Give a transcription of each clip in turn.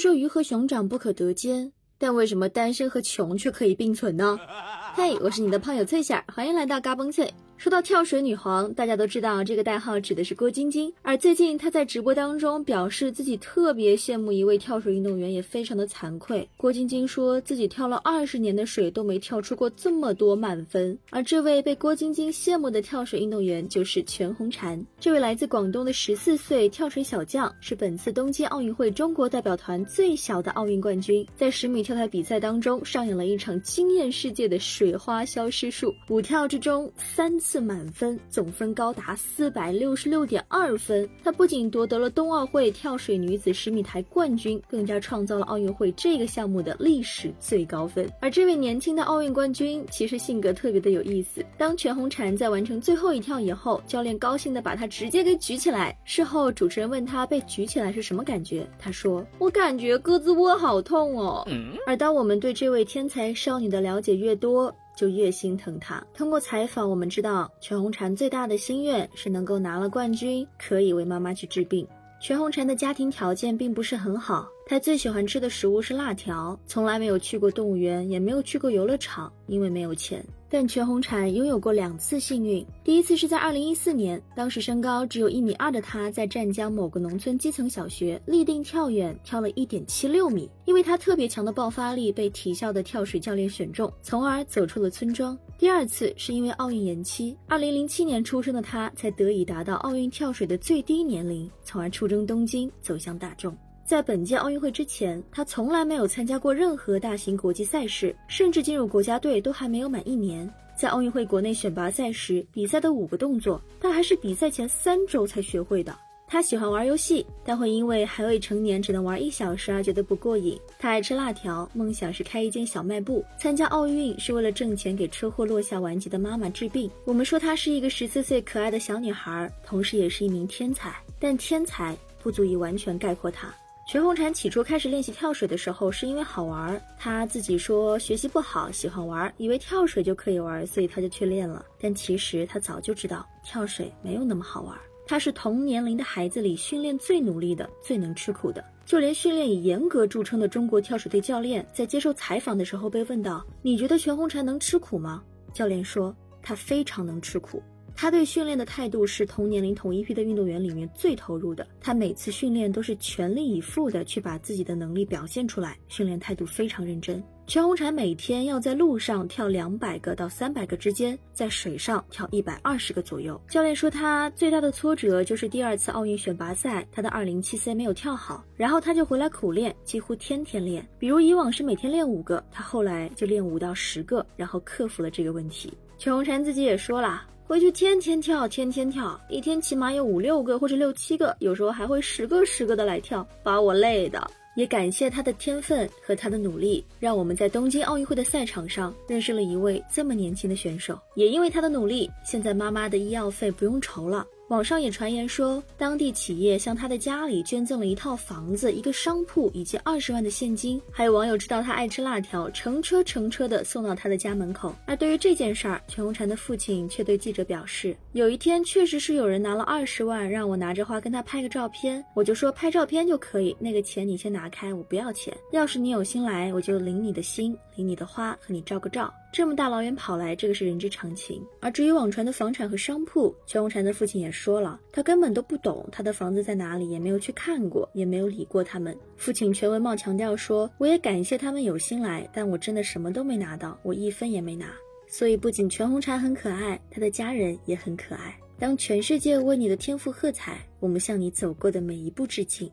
说鱼和熊掌不可得兼，但为什么单身和穷却可以并存呢？嘿，我是你的胖友翠儿，欢迎来到嘎嘣脆。说到跳水女皇，大家都知道这个代号指的是郭晶晶。而最近她在直播当中表示自己特别羡慕一位跳水运动员，也非常的惭愧。郭晶晶说自己跳了二十年的水都没跳出过这么多满分。而这位被郭晶晶羡慕的跳水运动员就是全红婵。这位来自广东的十四岁跳水小将，是本次东京奥运会中国代表团最小的奥运冠军。在十米跳台比赛当中，上演了一场惊艳世界的水花消失术，五跳之中三次。次满分，总分高达四百六十六点二分。她不仅夺得了冬奥会跳水女子十米台冠军，更加创造了奥运会这个项目的历史最高分。而这位年轻的奥运冠军，其实性格特别的有意思。当全红婵在完成最后一跳以后，教练高兴的把她直接给举起来。事后主持人问她被举起来是什么感觉，她说：“我感觉胳肢窝好痛哦。”而当我们对这位天才少女的了解越多，就越心疼他。通过采访，我们知道全红婵最大的心愿是能够拿了冠军，可以为妈妈去治病。全红婵的家庭条件并不是很好，她最喜欢吃的食物是辣条，从来没有去过动物园，也没有去过游乐场，因为没有钱。但全红婵拥有过两次幸运，第一次是在二零一四年，当时身高只有一米二的她，在湛江某个农村基层小学立定跳远，跳了一点七六米，因为她特别强的爆发力，被体校的跳水教练选中，从而走出了村庄。第二次是因为奥运延期，二零零七年出生的她才得以达到奥运跳水的最低年龄，从而出征东京，走向大众。在本届奥运会之前，他从来没有参加过任何大型国际赛事，甚至进入国家队都还没有满一年。在奥运会国内选拔赛时，比赛的五个动作，他还是比赛前三周才学会的。他喜欢玩游戏，但会因为还未成年，只能玩一小时而觉得不过瘾。他爱吃辣条，梦想是开一间小卖部。参加奥运是为了挣钱给车祸落下顽疾的妈妈治病。我们说她是一个十四岁可爱的小女孩，同时也是一名天才，但天才不足以完全概括她。全红婵起初开始练习跳水的时候，是因为好玩。她自己说学习不好，喜欢玩，以为跳水就可以玩，所以她就去练了。但其实她早就知道跳水没有那么好玩。她是同年龄的孩子里训练最努力的，最能吃苦的。就连训练以严格著称的中国跳水队教练，在接受采访的时候被问到：“你觉得全红婵能吃苦吗？”教练说：“她非常能吃苦。”他对训练的态度是同年龄同一批的运动员里面最投入的。他每次训练都是全力以赴的去把自己的能力表现出来，训练态度非常认真。全红婵每天要在路上跳两百个到三百个之间，在水上跳一百二十个左右。教练说他最大的挫折就是第二次奥运选拔赛，他的二零七 C 没有跳好，然后他就回来苦练，几乎天天练。比如以往是每天练五个，他后来就练五到十个，然后克服了这个问题。全红婵自己也说了。回去天天跳，天天跳，一天起码有五六个或者六七个，有时候还会十个十个的来跳，把我累的。也感谢他的天分和他的努力，让我们在东京奥运会的赛场上认识了一位这么年轻的选手。也因为他的努力，现在妈妈的医药费不用愁了。网上也传言说，当地企业向他的家里捐赠了一套房子、一个商铺以及二十万的现金。还有网友知道他爱吃辣条，乘车乘车的送到他的家门口。而对于这件事儿，全红婵的父亲却对记者表示，有一天确实是有人拿了二十万，让我拿着花跟他拍个照片，我就说拍照片就可以，那个钱你先拿开，我不要钱。要是你有心来，我就领你的心，领你的花，和你照个照。这么大老远跑来，这个是人之常情。而至于网传的房产和商铺，全红婵的父亲也说说了，他根本都不懂他的房子在哪里，也没有去看过，也没有理过他们。父亲全文茂强调说：“我也感谢他们有心来，但我真的什么都没拿到，我一分也没拿。所以不仅全红婵很可爱，他的家人也很可爱。当全世界为你的天赋喝彩，我们向你走过的每一步致敬。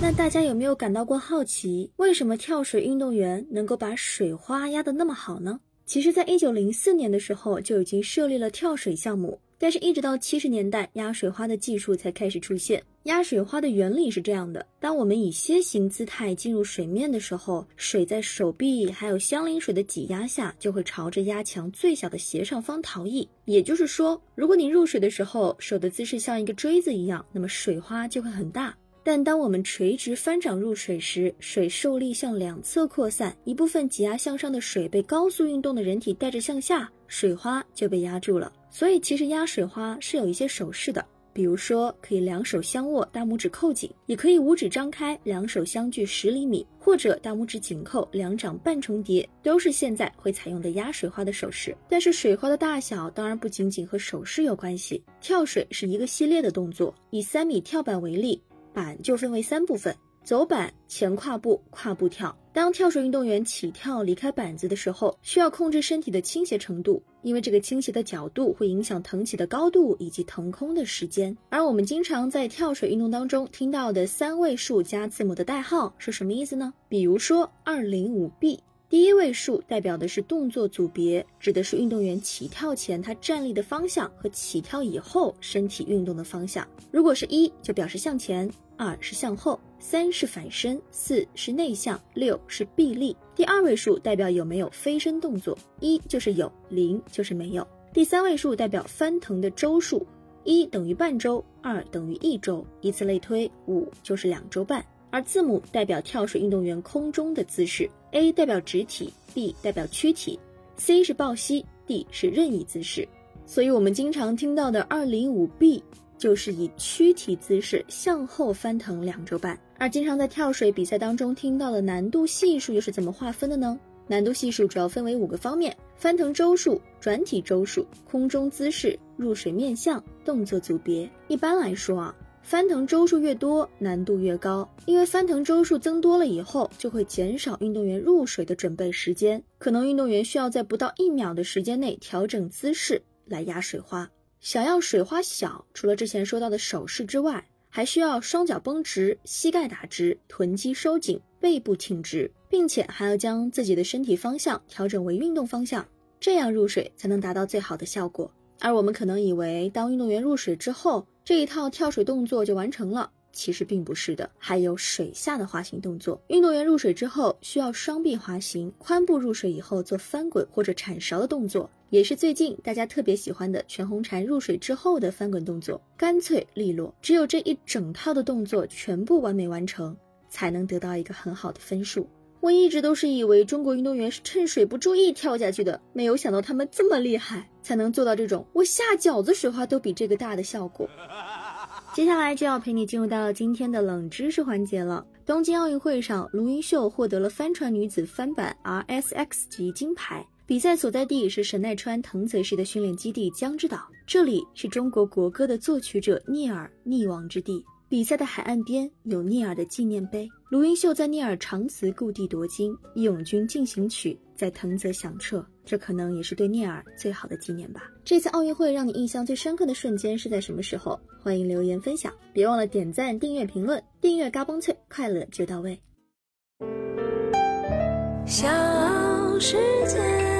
那大家有没有感到过好奇，为什么跳水运动员能够把水花压得那么好呢？”其实，在一九零四年的时候就已经设立了跳水项目，但是一直到七十年代，压水花的技术才开始出现。压水花的原理是这样的：当我们以楔形姿态进入水面的时候，水在手臂还有相邻水的挤压下，就会朝着压强最小的斜上方逃逸。也就是说，如果你入水的时候手的姿势像一个锥子一样，那么水花就会很大。但当我们垂直翻掌入水时，水受力向两侧扩散，一部分挤压向上的水被高速运动的人体带着向下，水花就被压住了。所以其实压水花是有一些手势的。比如说可以两手相握，大拇指扣紧，也可以五指张开，两手相距十厘米，或者大拇指紧扣，两掌半重叠，都是现在会采用的压水花的手势。但是水花的大小当然不仅仅和手势有关系，跳水是一个系列的动作。以三米跳板为例，板就分为三部分。走板、前跨步、跨步跳。当跳水运动员起跳离开板子的时候，需要控制身体的倾斜程度，因为这个倾斜的角度会影响腾起的高度以及腾空的时间。而我们经常在跳水运动当中听到的三位数加字母的代号是什么意思呢？比如说二零五 B。第一位数代表的是动作组别，指的是运动员起跳前他站立的方向和起跳以后身体运动的方向。如果是一，就表示向前；二是向后；三是反身；四是内向；六是臂力。第二位数代表有没有飞身动作，一就是有，零就是没有。第三位数代表翻腾的周数，一等于半周，二等于一周，以此类推，五就是两周半。而字母代表跳水运动员空中的姿势，A 代表直体，B 代表躯体，C 是抱膝，D 是任意姿势。所以，我们经常听到的二零五 B 就是以躯体姿势向后翻腾两周半。而经常在跳水比赛当中听到的难度系数又是怎么划分的呢？难度系数主要分为五个方面：翻腾周数、转体周数、空中姿势、入水面向、动作组别。一般来说啊。翻腾周数越多，难度越高，因为翻腾周数增多了以后，就会减少运动员入水的准备时间，可能运动员需要在不到一秒的时间内调整姿势来压水花。想要水花小，除了之前说到的手势之外，还需要双脚绷直，膝盖打直，臀肌收紧，背部挺直，并且还要将自己的身体方向调整为运动方向，这样入水才能达到最好的效果。而我们可能以为，当运动员入水之后，这一套跳水动作就完成了，其实并不是的，还有水下的滑行动作。运动员入水之后需要双臂滑行，髋部入水以后做翻滚或者铲勺的动作，也是最近大家特别喜欢的全红婵入水之后的翻滚动作，干脆利落。只有这一整套的动作全部完美完成，才能得到一个很好的分数。我一直都是以为中国运动员是趁水不注意跳下去的，没有想到他们这么厉害，才能做到这种我下饺子水花都比这个大的效果。接下来就要陪你进入到今天的冷知识环节了。东京奥运会上，卢云秀获得了帆船女子帆板 RSX 级金牌，比赛所在地是神奈川藤泽市的训练基地江之岛，这里是中国国歌的作曲者聂耳溺亡之地。比赛的海岸边有聂耳的纪念碑，卢云秀在聂耳长辞故地夺金，《义勇军进行曲》在藤泽响彻，这可能也是对聂耳最好的纪念吧。这次奥运会让你印象最深刻的瞬间是在什么时候？欢迎留言分享，别忘了点赞、订阅、评论，订阅嘎嘣脆，快乐就到位。小世界。